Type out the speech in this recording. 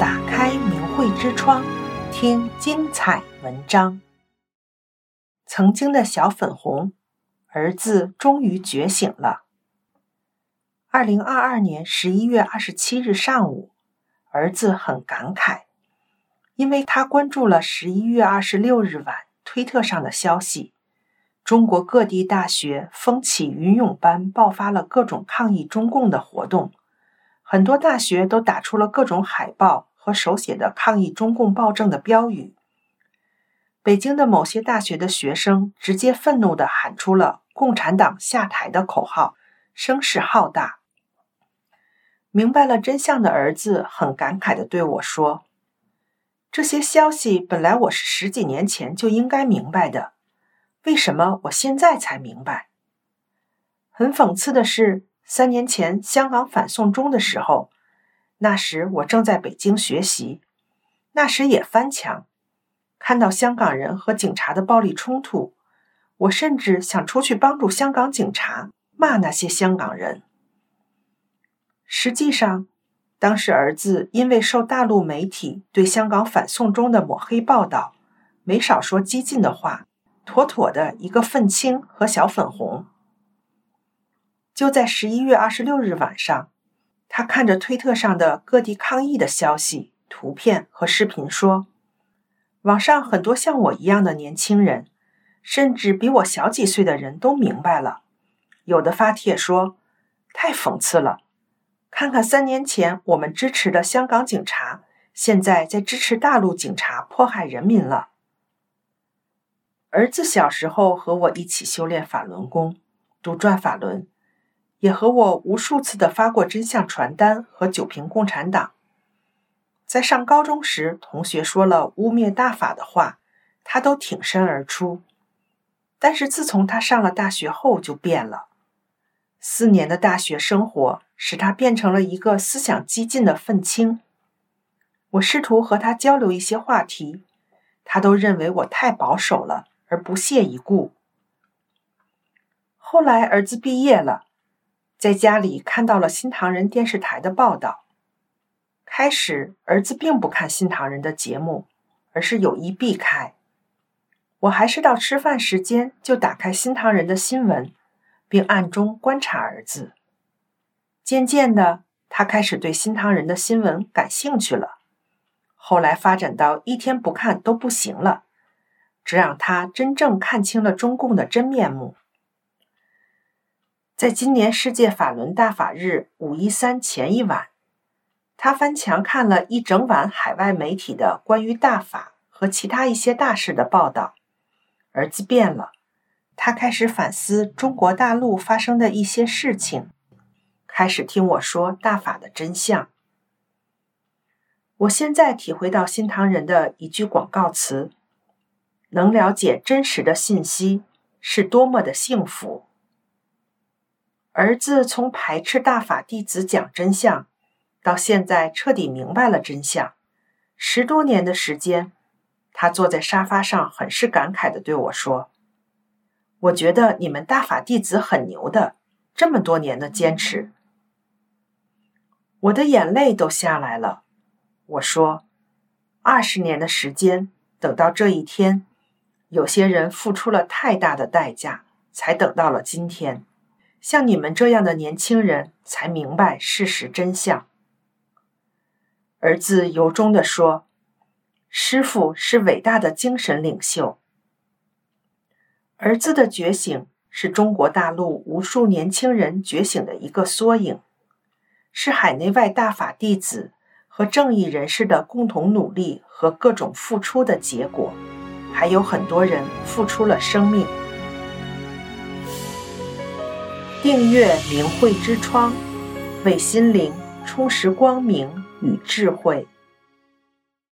打开明慧之窗，听精彩文章。曾经的小粉红，儿子终于觉醒了。二零二二年十一月二十七日上午，儿子很感慨，因为他关注了十一月二十六日晚推特上的消息。中国各地大学风起云涌般爆发了各种抗议中共的活动，很多大学都打出了各种海报和手写的抗议中共暴政的标语。北京的某些大学的学生直接愤怒地喊出了“共产党下台”的口号，声势浩大。明白了真相的儿子很感慨地对我说：“这些消息本来我是十几年前就应该明白的。”为什么我现在才明白？很讽刺的是，三年前香港反送中的时候，那时我正在北京学习，那时也翻墙，看到香港人和警察的暴力冲突，我甚至想出去帮助香港警察，骂那些香港人。实际上，当时儿子因为受大陆媒体对香港反送中的抹黑报道，没少说激进的话。妥妥的一个愤青和小粉红。就在十一月二十六日晚上，他看着推特上的各地抗议的消息、图片和视频，说：“网上很多像我一样的年轻人，甚至比我小几岁的人都明白了。有的发帖说：‘太讽刺了，看看三年前我们支持的香港警察，现在在支持大陆警察迫害人民了。’”儿子小时候和我一起修炼法轮功，读转法轮，也和我无数次的发过真相传单和酒瓶共产党。在上高中时，同学说了污蔑大法的话，他都挺身而出。但是自从他上了大学后，就变了。四年的大学生活使他变成了一个思想激进的愤青。我试图和他交流一些话题，他都认为我太保守了。而不屑一顾。后来儿子毕业了，在家里看到了新唐人电视台的报道。开始儿子并不看新唐人的节目，而是有意避开。我还是到吃饭时间就打开新唐人的新闻，并暗中观察儿子。渐渐的，他开始对新唐人的新闻感兴趣了。后来发展到一天不看都不行了。这让他真正看清了中共的真面目。在今年世界法轮大法日五一三前一晚，他翻墙看了一整晚海外媒体的关于大法和其他一些大事的报道。儿子变了，他开始反思中国大陆发生的一些事情，开始听我说大法的真相。我现在体会到新唐人的一句广告词。能了解真实的信息是多么的幸福。儿子从排斥大法弟子讲真相，到现在彻底明白了真相，十多年的时间，他坐在沙发上，很是感慨的对我说：“我觉得你们大法弟子很牛的，这么多年的坚持。”我的眼泪都下来了。我说：“二十年的时间，等到这一天。”有些人付出了太大的代价，才等到了今天。像你们这样的年轻人，才明白事实真相。儿子由衷地说：“师傅是伟大的精神领袖。”儿子的觉醒是中国大陆无数年轻人觉醒的一个缩影，是海内外大法弟子和正义人士的共同努力和各种付出的结果。还有很多人付出了生命。订阅明慧之窗，为心灵充实光明与智慧。